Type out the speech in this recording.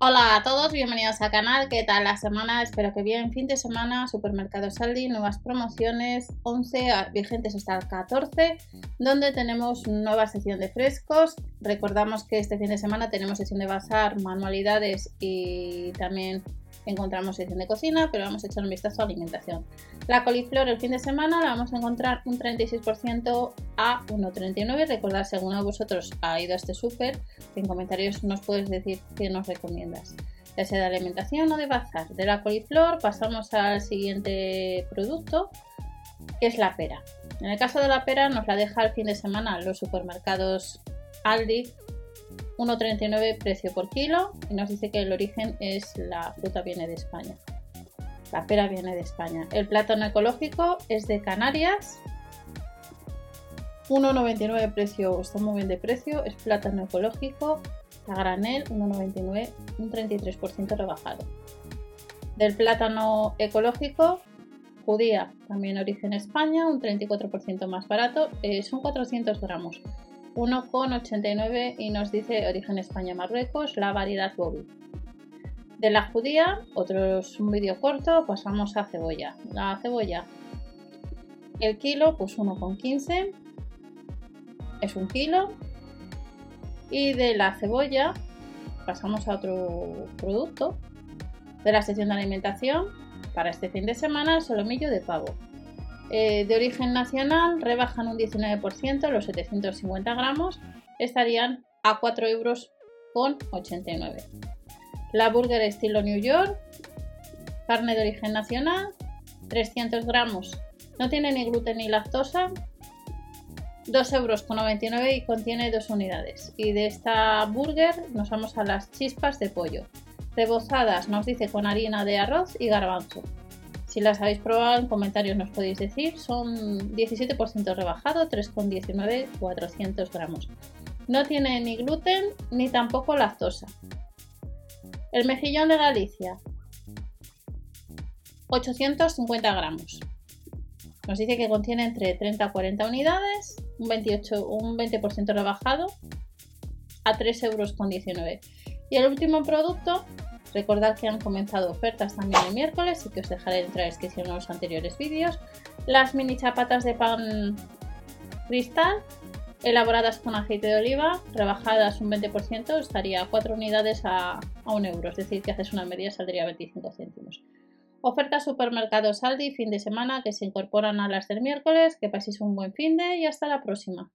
Hola a todos, bienvenidos al canal. ¿Qué tal la semana? Espero que bien. Fin de semana, Supermercado Saldi, nuevas promociones, 11 vigentes hasta el 14, donde tenemos nueva sección de frescos. Recordamos que este fin de semana tenemos sección de bazar, manualidades y también encontramos sección de cocina, pero vamos a echar un vistazo a alimentación. La coliflor el fin de semana la vamos a encontrar un 36% a 1,39. Recordad, según a vosotros ha ido a este súper, en comentarios nos puedes decir qué nos recomiendas. Ya sea de alimentación o de bazar. De la coliflor pasamos al siguiente producto, que es la pera. En el caso de la pera nos la deja el fin de semana los supermercados Aldi 1,39 precio por kilo y nos dice que el origen es la fruta viene de España. La pera viene de España. El plátano ecológico es de Canarias. 1,99 precio, está muy bien de precio, es plátano ecológico. La granel 1,99, un 33% rebajado. Del plátano ecológico, judía, también origen España, un 34% más barato, eh, son 400 gramos. 1,89 y nos dice origen España-Marruecos, la variedad Bobby. De la judía, otro un vídeo corto, pasamos a cebolla. La cebolla, el kilo, pues 1,15 es un kilo. Y de la cebolla, pasamos a otro producto. De la sección de alimentación, para este fin de semana, el solomillo de pavo. Eh, de origen nacional rebajan un 19%, los 750 gramos estarían a 4 euros con 89. La burger estilo New York, carne de origen nacional, 300 gramos, no tiene ni gluten ni lactosa, 2 euros con 99 y contiene dos unidades. Y de esta burger nos vamos a las chispas de pollo, rebozadas nos dice con harina de arroz y garbanzo. Si las habéis probado, en comentarios nos podéis decir. Son 17% rebajado, 3,19, 400 gramos. No tiene ni gluten ni tampoco lactosa. El mejillón de Galicia, 850 gramos. Nos dice que contiene entre 30 a 40 unidades, un, 28, un 20% rebajado a 3,19 euros. Y el último producto Recordad que han comenzado ofertas también el miércoles y que os dejaré en la descripción los anteriores vídeos. Las mini chapatas de pan cristal, elaboradas con aceite de oliva, rebajadas un 20%, estaría 4 unidades a, a 1 euro, es decir, que haces una media saldría 25 céntimos. Oferta supermercados Aldi fin de semana que se incorporan a las del miércoles. Que paséis un buen fin de y hasta la próxima.